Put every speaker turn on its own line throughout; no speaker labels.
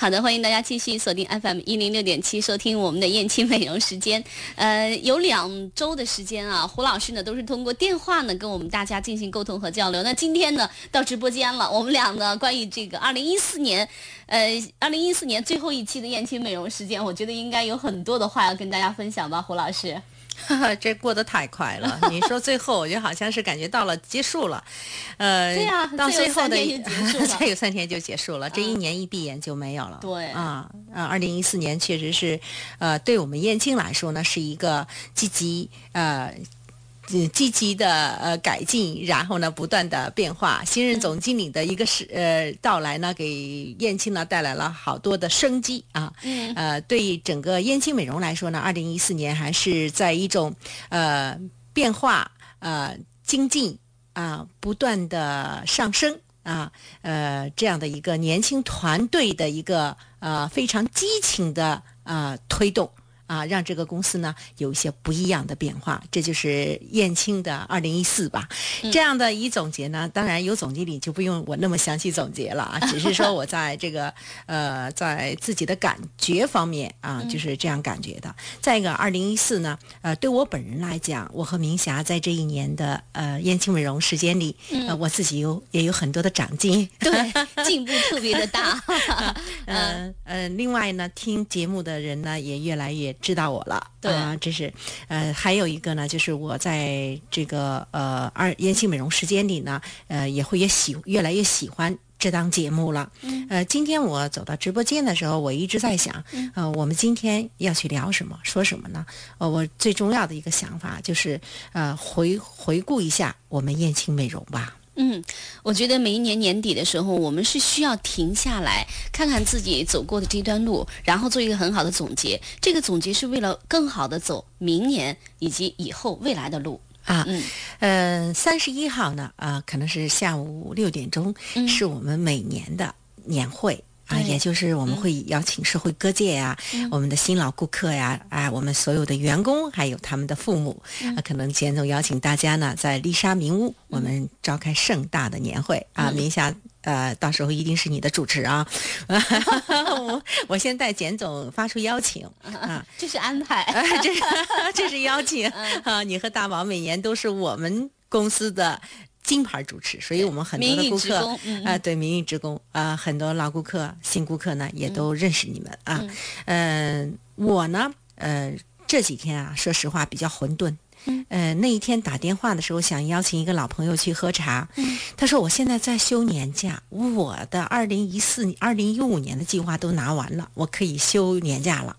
好的，欢迎大家继续锁定 FM 一零六点七，收听我们的燕青美容时间。呃，有两周的时间啊，胡老师呢都是通过电话呢跟我们大家进行沟通和交流。那今天呢到直播间了，我们俩呢关于这个二零一四年，呃，二零一四年最后一期的燕青美容时间，我觉得应该有很多的话要跟大家分享吧，胡老师。
这过得太快了！你说最后，我就好像是感觉到了结束了，呃，
对呀，
到最后的
再
有 三天就结束了，这一年一闭眼就没有了。
对
啊啊，二零一四年确实是，呃，对我们燕青来说呢，是一个积极呃。积极的呃改进，然后呢不断的变化。新任总经理的一个是呃到来呢，给燕青呢带来了好多的生机啊。嗯。呃，对整个燕青美容来说呢，二零一四年还是在一种呃变化呃精进啊不断的上升啊呃这样的一个年轻团队的一个呃非常激情的啊推动。啊，让这个公司呢有一些不一样的变化，这就是燕青的二零一四吧。这样的一总结呢，当然有总经理就不用我那么详细总结了啊，只是说我在这个呃，在自己的感觉方面啊，就是这样感觉的。再一个，二零一四呢，呃，对我本人来讲，我和明霞在这一年的呃燕青美容时间里，呃，我自己有也有很多的长进，
对，进步特别的大。
嗯呃，另外呢，听节目的人呢也越来越。知道我了，
对
啊，这是，呃，还有一个呢，就是我在这个呃二燕青美容时间里呢，呃，也会也喜越来越喜欢这档节目了。嗯，呃，今天我走到直播间的时候，我一直在想，呃，我们今天要去聊什么，说什么呢？呃，我最重要的一个想法就是，呃，回回顾一下我们燕青美容吧。
嗯，我觉得每一年年底的时候，我们是需要停下来看看自己走过的这段路，然后做一个很好的总结。这个总结是为了更好的走明年以及以后未来的路
啊。嗯，呃，三十一号呢，啊，可能是下午六点钟，是我们每年的年会。啊，也就是我们会邀请社会各界呀，我们的新老顾客呀，啊，我们所有的员工，还有他们的父母，啊，可能简总邀请大家呢，在丽莎名屋，我们召开盛大的年会啊，名下呃，到时候一定是你的主持啊，我我先代简总发出邀请啊，
这是安排，
这是 这是邀请啊，你和大宝每年都是我们公司的。金牌主持，所以我们很多的顾客啊，对名誉职工啊，很多老顾客、新顾客呢，也都认识你们啊。嗯，我呢，呃，这几天啊，说实话比较混沌。呃，那一天打电话的时候，想邀请一个老朋友去喝茶。他说：“我现在在休年假，我的二零一四、二零一五年的计划都拿完了，我可以休年假了。”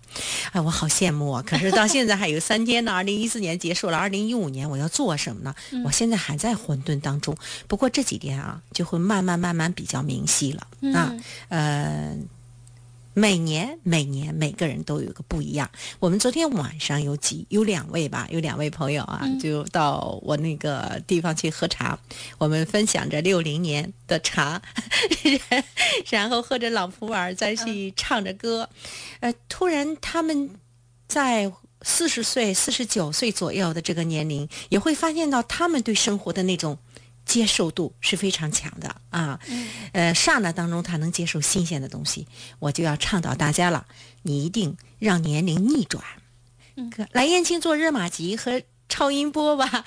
哎，我好羡慕啊！可是到现在还有三天呢，二零一四年结束了，二零一五年我要做什么呢？我现在还在混沌当中。不过这几天啊，就会慢慢慢慢比较明晰了啊。呃。每年每年每个人都有个不一样。我们昨天晚上有几有两位吧，有两位朋友啊，就到我那个地方去喝茶。我们分享着六零年的茶，然后喝着老普洱，再去唱着歌。呃，突然他们在四十岁、四十九岁左右的这个年龄，也会发现到他们对生活的那种。接受度是非常强的啊，呃，刹那当中他能接受新鲜的东西，我就要倡导大家了，你一定让年龄逆转，来燕青做热玛吉和超音波吧，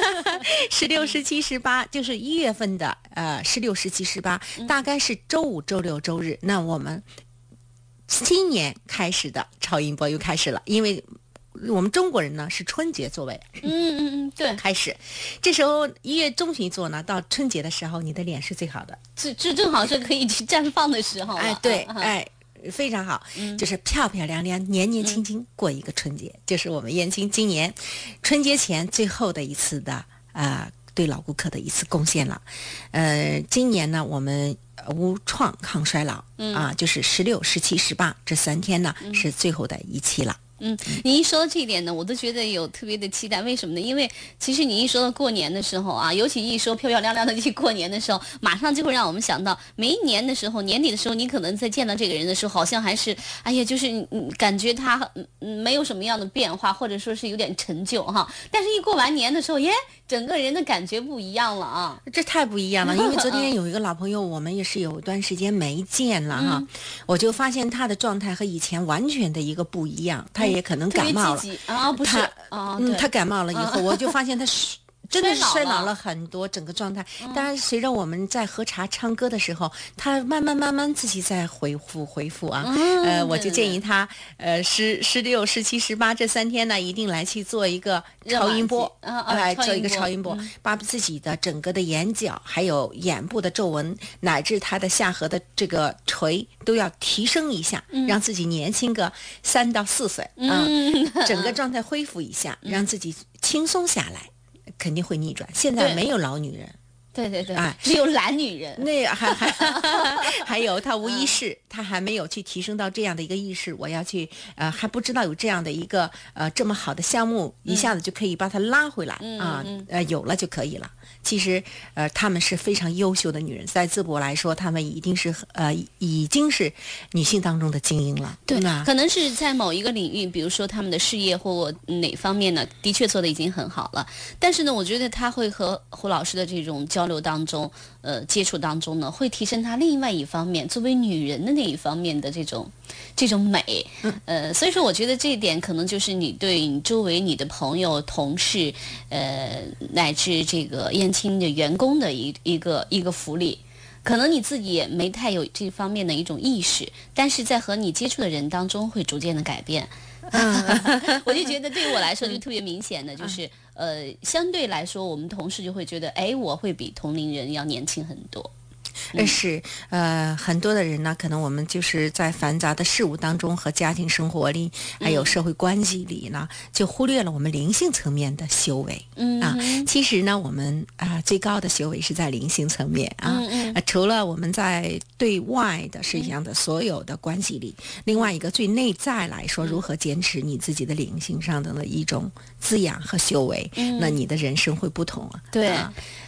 十六、十七、十八，就是一月份的呃十六、十七、十八，大概是周五、周六、周日，那我们今年开始的超音波又开始了，因为。我们中国人呢是春节作为，
嗯嗯嗯，对，
开始，这时候一月中旬做呢，到春节的时候，你的脸是最好的，
这这正好是可以去绽放的时候。
哎，对，哎，非常好，就是漂漂亮亮、年年轻轻过一个春节，就是我们燕青今年春节前最后的一次的啊，对老顾客的一次贡献了。呃，今年呢，我们无创抗衰老啊，就是十六、十七、十八这三天呢，是最后的一期了。
嗯，你一说到这一点呢，我都觉得有特别的期待。为什么呢？因为其实你一说到过年的时候啊，尤其一说漂漂亮亮的去过年的时候，马上就会让我们想到每一年的时候，年底的时候，你可能在见到这个人的时候，好像还是哎呀，就是嗯，感觉他嗯没有什么样的变化，或者说是有点陈旧哈。但是，一过完年的时候，耶，整个人的感觉不一样了啊！
这太不一样了，因为昨天 有一个老朋友，我们也是有一段时间没见了哈，我就发现他的状态和以前完全的一个不一样，他。也可能感冒了
啊，不是啊，嗯，
他感冒了以后，我就发现他是。真的是衰老了。很多，整个状态。当然，随着我们在喝茶、唱歌的时候，他慢慢慢慢自己在恢复恢复啊。呃，我就建议他，呃，十十六、十七、十八这三天呢，一定来去做一个超音波，来做一个超音波，把自己的整个的眼角、还有眼部的皱纹，乃至他的下颌的这个垂，都要提升一下，让自己年轻个三到四岁啊，整个 状态恢复一下，让自己轻松下来。肯定会逆转。现在没有老女人，
对对对，啊，只有懒女人。
那还还 还有，她无意识，她还没有去提升到这样的一个意识。我要去，呃，还不知道有这样的一个呃这么好的项目，一下子就可以把他拉回来啊，呃，有了就可以了。其实，呃，她们是非常优秀的女人，在淄博来说，她们一定是呃，已经是女性当中的精英了。
对，可能是在某一个领域，比如说她们的事业或哪方面呢，的确做的已经很好了。但是呢，我觉得她会和胡老师的这种交流当中，呃，接触当中呢，会提升她另外一方面，作为女人的那一方面的这种这种美。呃，所以说，我觉得这一点可能就是你对你周围你的朋友、同事，呃，乃至这个燕。青的员工的一一个一个福利，可能你自己也没太有这方面的一种意识，但是在和你接触的人当中会逐渐的改变。我就觉得对于我来说就特别明显的就是，呃，相对来说我们同事就会觉得，哎，我会比同龄人要年轻很多。
是，呃，很多的人呢，可能我们就是在繁杂的事物当中和家庭生活里，还有社会关系里呢，就忽略了我们灵性层面的修为。嗯啊，其实呢，我们啊最高的修为是在灵性层面啊。嗯嗯。除了我们在对外的实际上的所有的关系里，另外一个最内在来说，如何坚持你自己的灵性上的一种滋养和修为，那你的人生会不同啊。
对。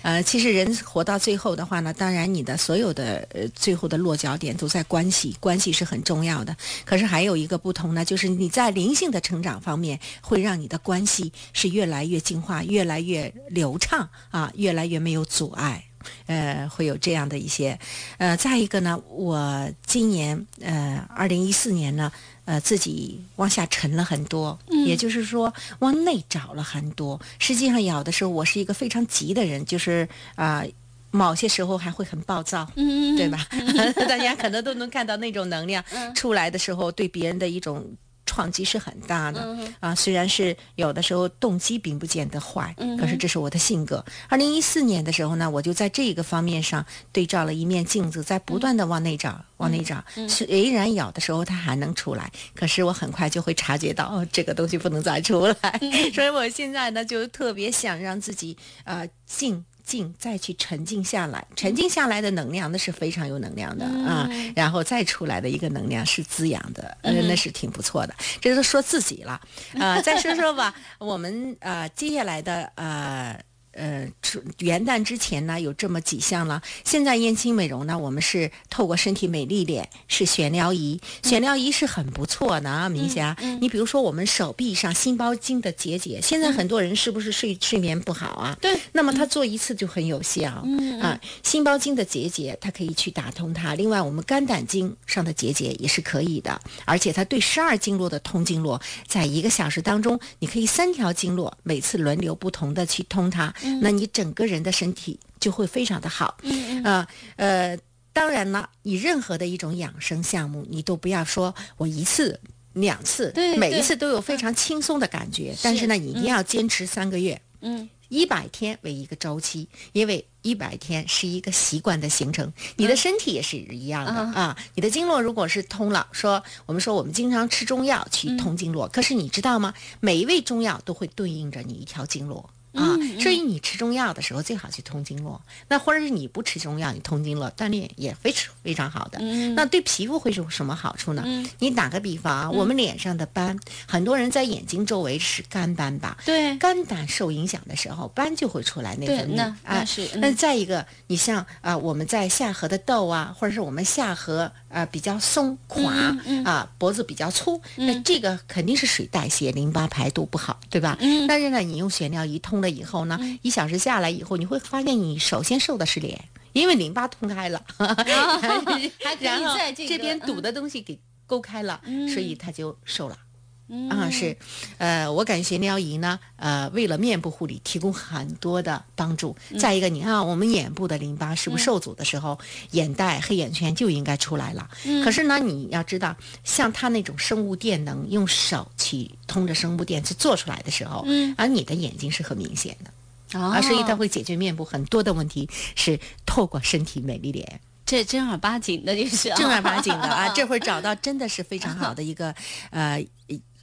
呃，其实人活到最后的话呢，当然你的。所有的呃，最后的落脚点都在关系，关系是很重要的。可是还有一个不同呢，就是你在灵性的成长方面，会让你的关系是越来越进化，越来越流畅啊，越来越没有阻碍。呃，会有这样的一些。呃，再一个呢，我今年呃，二零一四年呢，呃，自己往下沉了很多，也就是说往内找了很多。实际上，有的时候我是一个非常急的人，就是啊。某些时候还会很暴躁，对吧？大家可能都能看到那种能量出来的时候，对别人的一种创击是很大的啊。虽然是有的时候动机并不见得坏，可是这是我的性格。二零一四年的时候呢，我就在这个方面上对照了一面镜子，在不断的往内找，往内找。虽然有的时候它还能出来，可是我很快就会察觉到，哦，这个东西不能再出来。所以我现在呢，就特别想让自己呃静。静，再去沉静下来，沉静下来的能量那是非常有能量的啊，然后再出来的一个能量是滋养的，那是挺不错的。这是说自己了啊，再说说吧，我们呃接下来的呃。呃，元旦之前呢，有这么几项了。现在燕青美容呢，我们是透过身体美丽脸是悬疗仪，悬疗仪是很不错的啊，明霞。你比如说我们手臂上心包经的结节，现在很多人是不是睡睡眠不好啊？
对。
那么他做一次就很有效啊。心包经的结节，它可以去打通它。另外，我们肝胆经上的结节也是可以的，而且它对十二经络的通经络，在一个小时当中，你可以三条经络每次轮流不同的去通它。那你整个人的身体就会非常的好，啊呃，当然了，你任何的一种养生项目，你都不要说我一次两次，
对，
每一次都有非常轻松的感觉。但是呢，你一定要坚持三个月，
嗯，
一百天为一个周期，因为一百天是一个习惯的形成。你的身体也是一样的啊。你的经络如果是通了，说我们说我们经常吃中药去通经络，可是你知道吗？每一味中药都会对应着你一条经络。啊，所以你吃中药的时候最好去通经络。那或者是你不吃中药，你通经络锻炼也非常非常好的。那对皮肤会有什么好处呢？你打个比方啊，我们脸上的斑，很多人在眼睛周围是干斑吧？
对，
肝胆受影响的时候，斑就会出来内分泌
啊。是。
那再一个，你像啊，我们在下颌的痘啊，或者是我们下颌啊比较松垮啊，脖子比较粗，那这个肯定是水代谢、淋巴排毒不好，对吧？
嗯。
但是呢，你用悬疗一通。了以后呢，一小时下来以后，你会发现你首先瘦的是脸，因为淋巴通开了，然后这边堵的东西给勾开了，所以它就瘦了。啊，是，呃，我感觉玄疗仪呢，呃，为了面部护理提供很多的帮助。再一个，你看我们眼部的淋巴是不是受阻的时候，眼袋、黑眼圈就应该出来了。可是呢，你要知道，像他那种生物电能，用手去通着生物电去做出来的时候，而你的眼睛是很明显的，啊，所以它会解决面部很多的问题，是透过身体美丽脸。
这正儿八经的，就是
正儿八经的啊，这会找到真的是非常好的一个呃。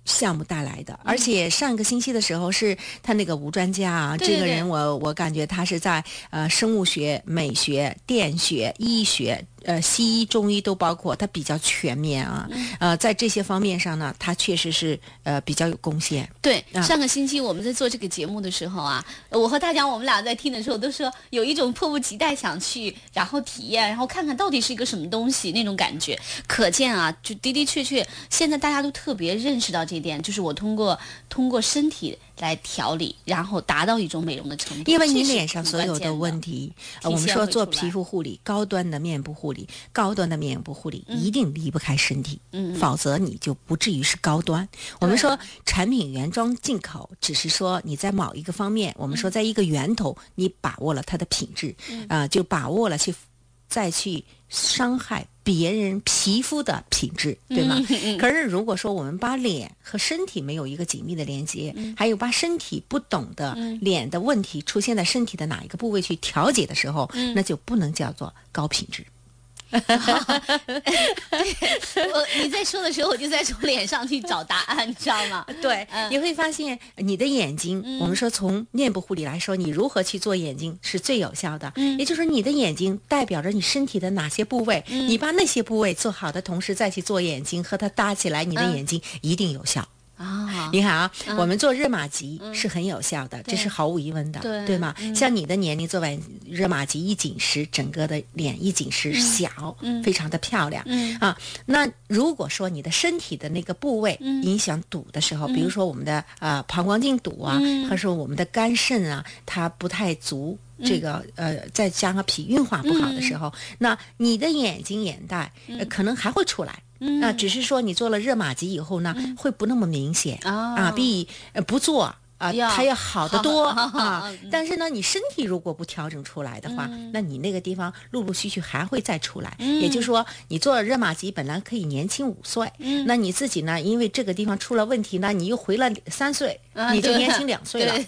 项目带来的，而且上个星期的时候是他那个吴专家啊，这个人我我感觉他是在呃生物学、美学、电学、医学。呃，西医、中医都包括，它比较全面啊。呃，在这些方面上呢，它确实是呃比较有贡献。
对，上个星期我们在做这个节目的时候啊，我和大江我们俩在听的时候都说有一种迫不及待想去，然后体验，然后看看到底是一个什么东西那种感觉。可见啊，就的的确确，现在大家都特别认识到这点，就是我通过通过身体。来调理，然后达到一种美容的程度。
因为你脸上所有的问
题，
我们说做皮肤护理，高端的面部护理，高端的面部护理一定离不开身体，
嗯，
否则你就不至于是高端。我们说产品原装进口，只是说你在某一个方面，我们说在一个源头你把握了它的品质，啊，就把握了去再去伤害。别人皮肤的品质，对吗？可是如果说我们把脸和身体没有一个紧密的连接，还有把身体不懂的脸的问题出现在身体的哪一个部位去调节的时候，那就不能叫做高品质。我
你在说的时候，我就在从脸上去找答案，你知道吗？
对，你会发现你的眼睛，我们说从面部护理来说，你如何去做眼睛是最有效的。嗯，也就是说，你的眼睛代表着你身体的哪些部位，你把那些部位做好的同时，再去做眼睛和它搭起来，你的眼睛一定有效。
啊，
你看啊，我们做热玛吉是很有效的，这是毫无疑问的，
对。
对吗？像你的年龄做完热玛吉一紧实，整个的脸一紧实，小，非常的漂亮，啊。那如果说你的身体的那个部位影响堵的时候，比如说我们的呃膀胱经堵啊，或者说我们的肝肾啊，它不太足，这个呃再加上脾运化不好的时候，那你的眼睛眼袋可能还会出来。那只是说你做了热玛吉以后呢，会不那么明显。啊，比不做啊，它要好得多 啊。但是呢，你身体如果不调整出来的话，那你那个地方陆陆续续还会再出来。也就是说，你做了热玛吉本来可以年轻五岁，那你自己呢，因为这个地方出了问题呢，你又回了三岁，你就年轻两岁了。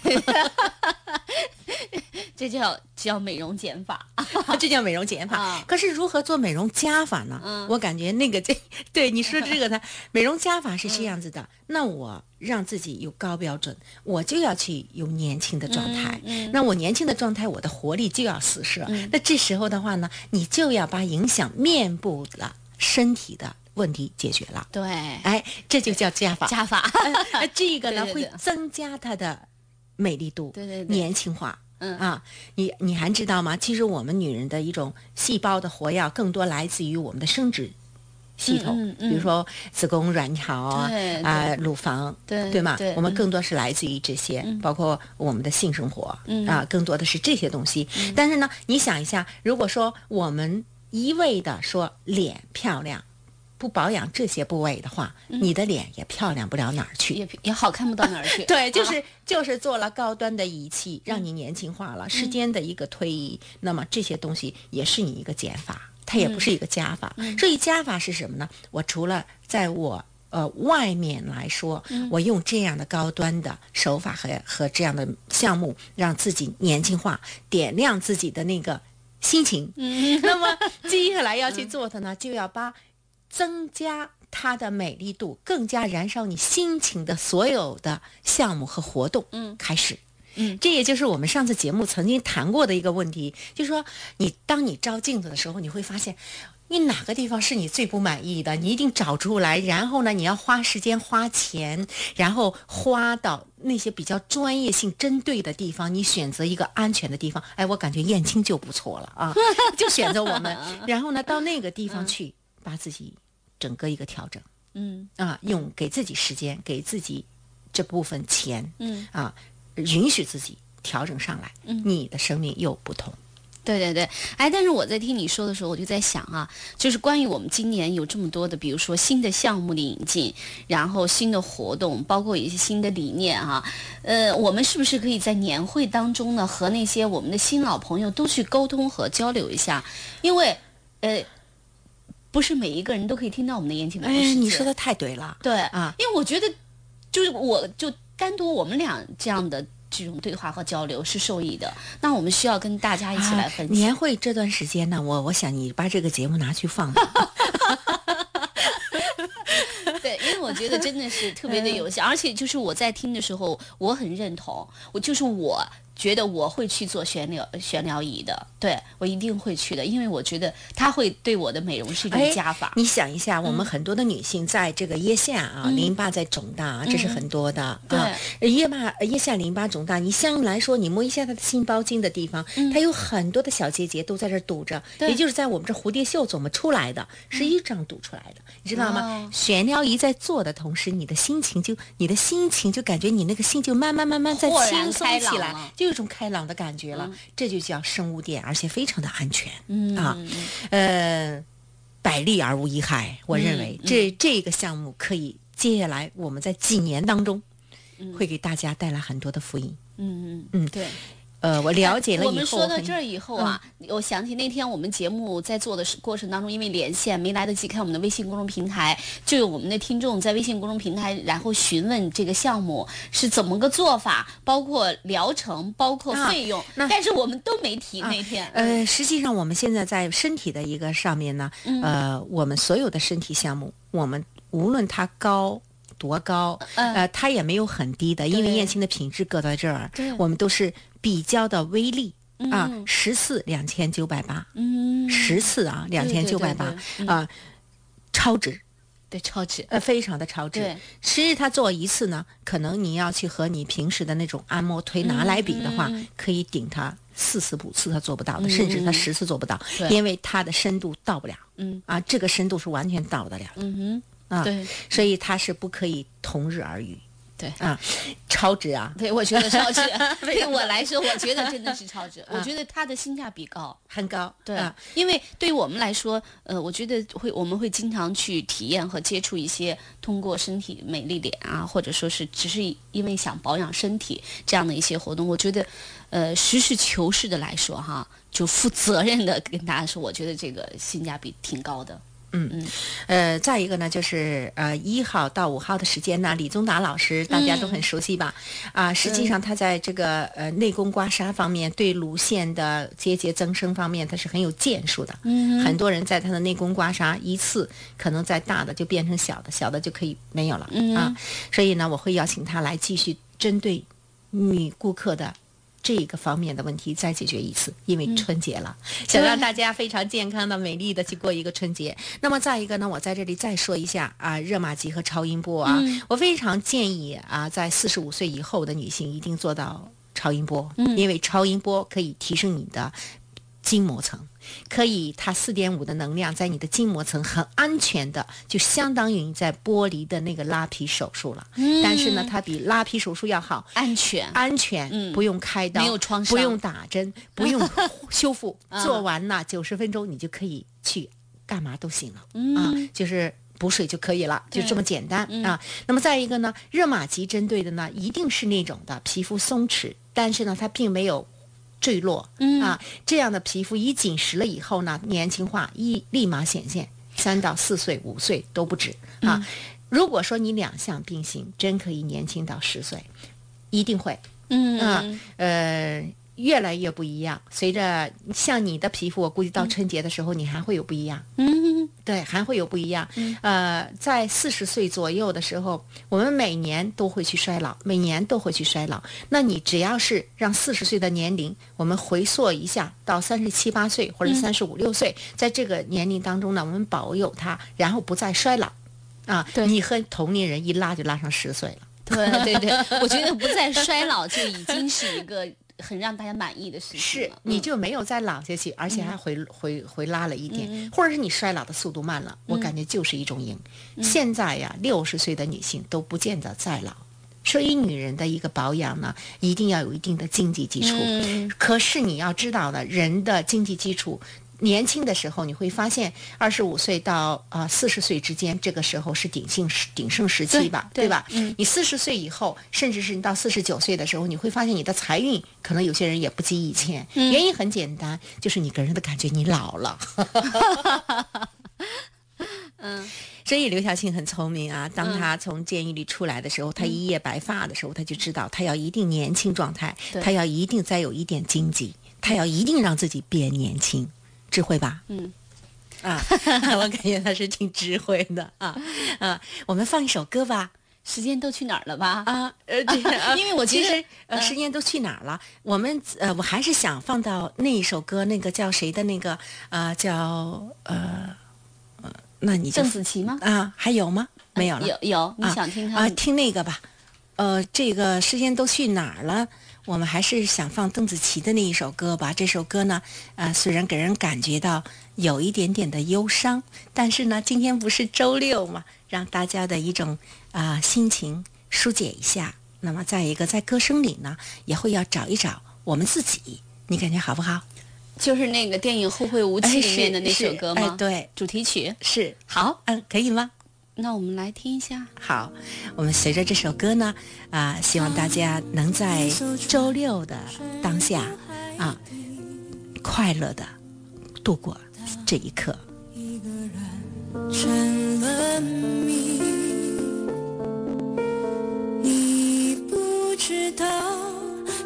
这叫叫美容减法，
这叫美容减法。可是如何做美容加法呢？我感觉那个这对你说这个呢，美容加法是这样子的。那我让自己有高标准，我就要去有年轻的状态。那我年轻的状态，我的活力就要四射。那这时候的话呢，你就要把影响面部的身体的问题解决了。
对，
哎，这就叫加法。
加法，
这个呢会增加它的美丽度，
对对，
年轻化。嗯啊，你你还知道吗？其实我们女人的一种细胞的活跃，更多来自于我们的生殖系统，比如说子宫、卵巢啊，啊，乳房，
对
对吗？我们更多是来自于这些，包括我们的性生活，啊，更多的是这些东西。但是呢，你想一下，如果说我们一味的说脸漂亮。不保养这些部位的话，你的脸也漂亮不了哪儿去，
也也好看不到哪儿去。
对，就是就是做了高端的仪器，让你年轻化了。时间的一个推移，那么这些东西也是你一个减法，它也不是一个加法。所以加法是什么呢？我除了在我呃外面来说，我用这样的高端的手法和和这样的项目，让自己年轻化，点亮自己的那个心情。那么 接下来要去做的呢，就要把增加它的美丽度，更加燃烧你心情的所有的项目和活动，嗯，开始。
嗯，
这也就是我们上次节目曾经谈过的一个问题，就是说，你当你照镜子的时候，你会发现，你哪个地方是你最不满意的，你一定找出来，然后呢，你要花时间、花钱，然后花到那些比较专业性、针对的地方，你选择一个安全的地方。哎，我感觉燕青就不错了啊，就选择我们，然后呢，到那个地方去，把自己整个一个调整，
嗯
啊，用给自己时间，给自己这部分钱，
嗯
啊。允许自己调整上来，嗯你的生命又不同。
对对对，哎，但是我在听你说的时候，我就在想啊，就是关于我们今年有这么多的，比如说新的项目的引进，然后新的活动，包括一些新的理念啊，呃，我们是不是可以在年会当中呢，和那些我们的新老朋友都去沟通和交流一下？因为，呃，不是每一个人都可以听到我们的言情。
哎，你说的太对了。
对
啊，
因为我觉得，就是我就。单独我们俩这样的这种对话和交流是受益的，那我们需要跟大家一起来分享。
年会这段时间呢，我我想你把这个节目拿去放。
对，因为我觉得真的是特别的有效，而且就是我在听的时候，我很认同，我就是我。觉得我会去做悬疗悬疗仪的，对我一定会去的，因为我觉得它会对我的美容是一种加法。
你想一下，我们很多的女性在这个腋下啊，淋巴在肿大，这是很多的。
啊，
腋巴腋下淋巴肿大，你相对来说，你摸一下它的心包经的地方，它有很多的小结节都在这堵着，也就是在我们这蝴蝶袖怎么出来的，是一张堵出来的，你知道吗？悬疗仪在做的同时，你的心情就你的心情就感觉你那个心就慢慢慢慢在轻松起来，就。有种开朗的感觉了，这就叫生物电，而且非常的安全啊，呃，百利而无一害。我认为这这个项目可以接下来我们在几年当中会给大家带来很多的福音。
嗯
嗯嗯，
对。
呃，我了解了以后，
我们说到这儿以后啊，我想起那天我们节目在做的过程当中，因为连线没来得及看我们的微信公众平台，就有我们的听众在微信公众平台，然后询问这个项目是怎么个做法，包括疗程，包括费用，但是我们都没提那天。
呃，实际上我们现在在身体的一个上面呢，呃，我们所有的身体项目，我们无论它高。多高？呃，它也没有很低的，因为燕青的品质搁在这儿，我们都是比较的微利啊，十次两千九百八，
嗯，
十次啊两千九百八啊，超值，
对，超值，
呃，非常的超值。其实他做一次呢，可能你要去和你平时的那种按摩推拿来比的话，可以顶他四次五次他做不到的，甚至他十次做不到，因为它的深度到不了，
嗯。
啊，这个深度是完全到得了的，
嗯哼。
啊，
对，
所以它是不可以同日而语，
对。
啊，超值啊，
对我觉得超值，对我来说，我觉得真的是超值，我觉得它的性价比高，
很高，
对，因为对于我们来说，呃，我觉得会我们会经常去体验和接触一些通过身体美丽脸啊，或者说是只是因为想保养身体这样的一些活动，我觉得，呃，实事求是的来说哈，就负责任的跟大家说，我觉得这个性价比挺高的。
嗯嗯，呃，再一个呢，就是呃一号到五号的时间呢，李宗达老师大家都很熟悉吧？啊，实际上他在这个呃内功刮痧方面，对乳腺的结节增生方面，他是很有建树的。
嗯，
很多人在他的内功刮痧一次，可能在大的就变成小的，小的就可以没有了。
嗯
啊，所以呢，我会邀请他来继续针对女顾客的。这个方面的问题再解决一次，因为春节了，想让大家非常健康的、美丽的去过一个春节。那么再一个呢，我在这里再说一下啊，热玛吉和超音波啊，我非常建议啊，在四十五岁以后的女性一定做到超音波，因为超音波可以提升你的筋膜层。可以，它四点五的能量在你的筋膜层很安全的，就相当于你在剥离的那个拉皮手术了。
嗯，
但是呢，它比拉皮手术要好，
安全，
安全，
嗯，
不用开刀，
没有创
伤，不用打针，不用 修复，做完了九十分钟你就可以去干嘛都行了。啊，就是补水就可以了，就这么简单啊。那么再一个呢，热玛吉针对的呢，一定是那种的皮肤松弛，但是呢，它并没有。坠落，啊，这样的皮肤一紧实了以后呢，年轻化一立马显现，三到四岁、五岁都不止啊。如果说你两项并行，真可以年轻到十岁，一定会。
嗯
啊，呃，越来越不一样。随着像你的皮肤，我估计到春节的时候，你还会有不一样。
嗯，
对，还会有不一样。呃，在四十岁左右的时候，我们每年都会去衰老，每年都会去衰老。那你只要是让四十岁的年龄，我们回溯一下到三十七八岁或者三十五六岁，在这个年龄当中呢，我们保有它，然后不再衰老。啊，
对
你和同龄人一拉就拉上十岁了。
对对对，我觉得不再衰老就已经是一个很让大家满意的事情
是，你就没有再老下去，而且还回回回拉了一点，
嗯
或者是你衰老的速度慢了，我感觉就是一种赢。
嗯
现在呀，六十岁的女性都不见得再老。所以，女人的一个保养呢，一定要有一定的经济基础。
嗯
可是你要知道呢，人的经济基础，年轻的时候你会发现，二十五岁到啊四十岁之间，这个时候是鼎盛时鼎盛时期吧，
对对
吧？
嗯
你四十岁以后，甚至是你到四十九岁的时候，你会发现你的财运可能有些人也不及以前。
嗯
原因很简单，就是你给人的感觉你老了。
嗯，
所以刘晓庆很聪明啊。当他从监狱里出来的时候，他一夜白发的时候，他就知道他要一定年轻状态，
对
他要一定再有一点经济，他要一定让自己变年轻，智慧吧？
嗯。
啊，我感觉他是挺智慧的啊啊！我们放一首歌吧。
时间都去哪儿了吧？
啊，呃，对，啊
因为我
其实呃，时间都去哪儿了？我们呃，我还是想放到那一首歌，那个叫谁的那个呃，叫呃呃，那你就
邓紫棋吗？
啊，还有吗？没有了。
有有，你
啊
想听他
啊？
们？
听那个吧。呃，这个时间都去哪儿了？我们还是想放邓紫棋的那一首歌吧。这首歌呢，呃，虽然给人感觉到有一点点的忧伤，但是呢，今天不是周六嘛，让大家的一种啊、心情疏解一下。那么再一个，在歌声里呢，也会要找一找我们自己，你感觉好不好？
就是那个电影《后会无期
哎》
里面的那首歌吗？
哎对，
主题曲。
是，
好，
嗯，可以吗？
那我们来听一下。
好，我们随着这首歌呢，啊、希望大家能在周六的当下啊，快乐的度过这一刻。
成了谜，你不知道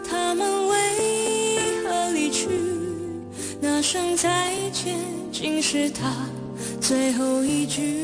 他们为何离去，那声再见竟是他最后一句。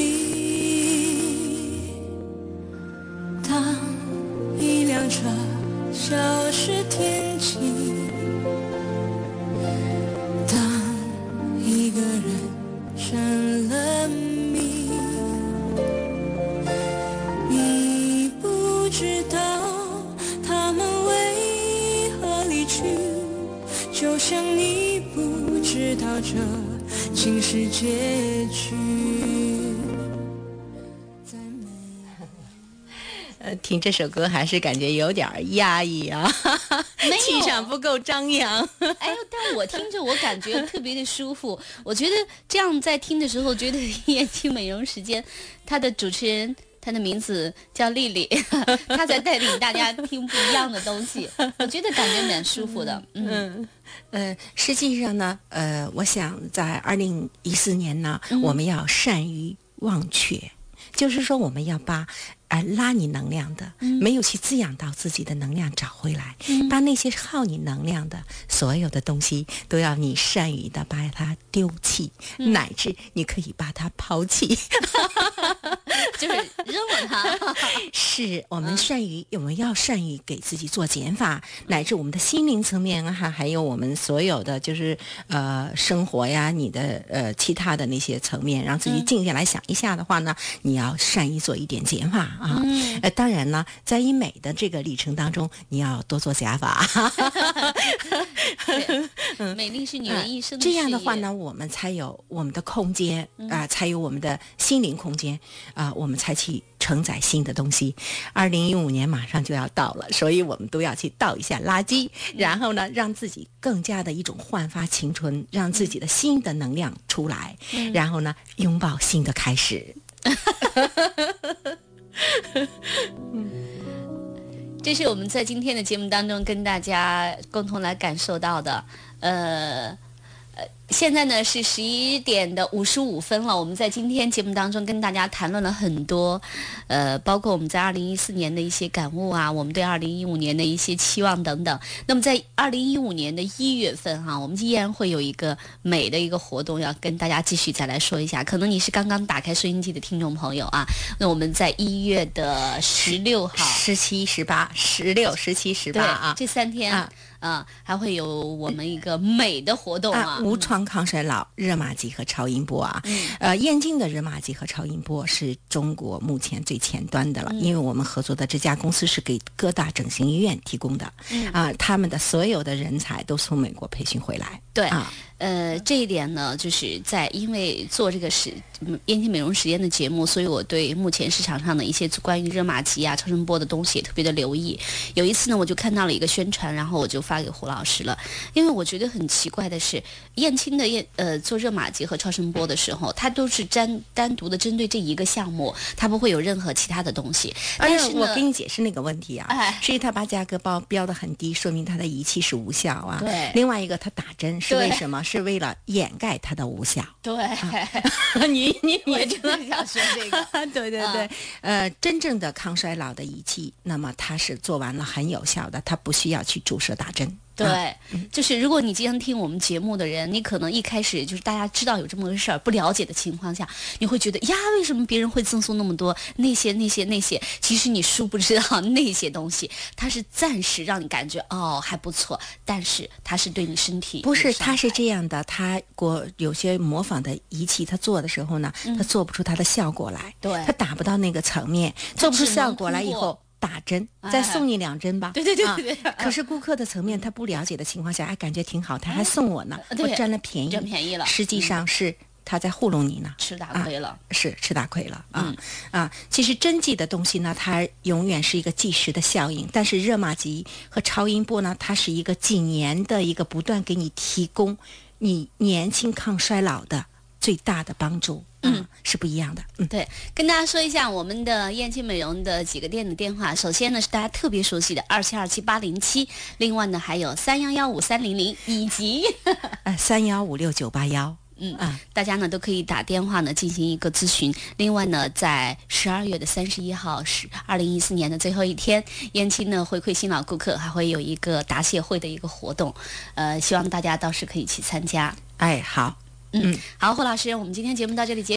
呃，听这首歌还是感觉有点儿压抑啊，气场不够张扬。
哎呦，但我听着我感觉特别的舒服。我觉得这样在听的时候，觉得眼睛美容时间，它的主持人。他的名字叫丽丽，他在带领大家听不一样的东西，我觉得感觉蛮舒服的。嗯，
嗯，呃，实际上呢，呃，我想在二零一四年呢，我们要善于忘却，就是说我们要把。啊，拉你能量的，没有去滋养到自己的能量找回来，把那些耗你能量的所有的东西，都要你善于的把它丢弃，乃至你可以把它抛弃。
就是扔了它。
是我们善于，我们要善于给自己做减法，乃至我们的心灵层面啊，还有我们所有的就是呃生活呀，你的呃其他的那些层面，让自己静下来想一下的话呢，你要善于做一点减法啊。呃，当然呢，在医美的这个历程当中，你要多做加法。
美丽是女人一生的
这样的话呢，我们才有我们的空间啊，才有我们的心灵空间啊，我们才去承载新的东西。二零一五年马上就要到了，所以我们都要去倒一下垃圾，然后呢，让自己更加的一种焕发青春，让自己的新的能量出来，然后呢，拥抱新的开始。
这是我们在今天的节目当中跟大家共同来感受到的，呃。现在呢是十一点的五十五分了。我们在今天节目当中跟大家谈论了很多，呃，包括我们在二零一四年的一些感悟啊，我们对二零一五年的一些期望等等。那么在二零一五年的一月份哈，我们依然会有一个美的一个活动要跟大家继续再来说一下。可能你是刚刚打开收音机的听众朋友啊，那我们在一月的十六号、
十七、十八、十六、十七、十八啊，
这三天啊。啊，还会有我们一个美的活动啊，
无创抗衰老热玛吉和超音波啊，呃，燕京的热玛吉和超音波是中国目前最前端的了，因为我们合作的这家公司是给各大整形医院提供的，啊，他们的所有的人才都从美国培训回来，
对啊。呃，这一点呢，就是在因为做这个实燕青美容实验的节目，所以我对目前市场上的一些关于热玛吉啊、超声波的东西也特别的留意。有一次呢，我就看到了一个宣传，然后我就发给胡老师了。因为我觉得很奇怪的是，燕青的燕呃做热玛吉和超声波的时候，它都是单单独的针对这一个项目，它不会有任何其他的东西。但是
我给你解释那个问题啊，是因为它把价格包标的很低，说明他的仪器是无效啊。
对。
另外一个，他打针是为什么？是为了掩盖它的无效。
对，
你你
你真的想说这个？
对对对，呃，真正的抗衰老的仪器，那么它是做完了很有效的，它不需要去注射打针。
对，就是如果你经常听我们节目的人，你可能一开始就是大家知道有这么个事儿，不了解的情况下，你会觉得呀，为什么别人会赠送那么多那些那些那些？其实你殊不知道那些东西，它是暂时让你感觉哦还不错，但是它是对你身体
不是，它是这样的，它过有些模仿的仪器，它做的时候呢，它做不出它的效果来，
对，
它达不到那个层面，做不出效果来以后。打针，再送你两针吧。
对对对对。
可是顾客的层面，他不了解的情况下，还感觉挺好，他还送我呢，我占了便宜，
占便宜了。
实际上是他在糊弄你呢，
吃大亏了。
是吃大亏了啊啊！其实针剂的东西呢，它永远是一个即时的效应，但是热玛吉和超音波呢，它是一个几年的一个不断给你提供你年轻抗衰老的最大的帮助。嗯，是不一样的。嗯，
对，跟大家说一下我们的燕青美容的几个店的电话。首先呢是大家特别熟悉的二七二七八零七，另外呢还有三幺幺五三零零以及
呃 三幺五六九八幺。
嗯啊，大家呢都可以打电话呢进行一个咨询。另外呢，在十二月的三十一号是二零一四年的最后一天，燕青呢回馈新老顾客，还会有一个答谢会的一个活动。呃，希望大家到时可以去参加。
哎，好。
嗯，好，霍老师，我们今天节目到这里结。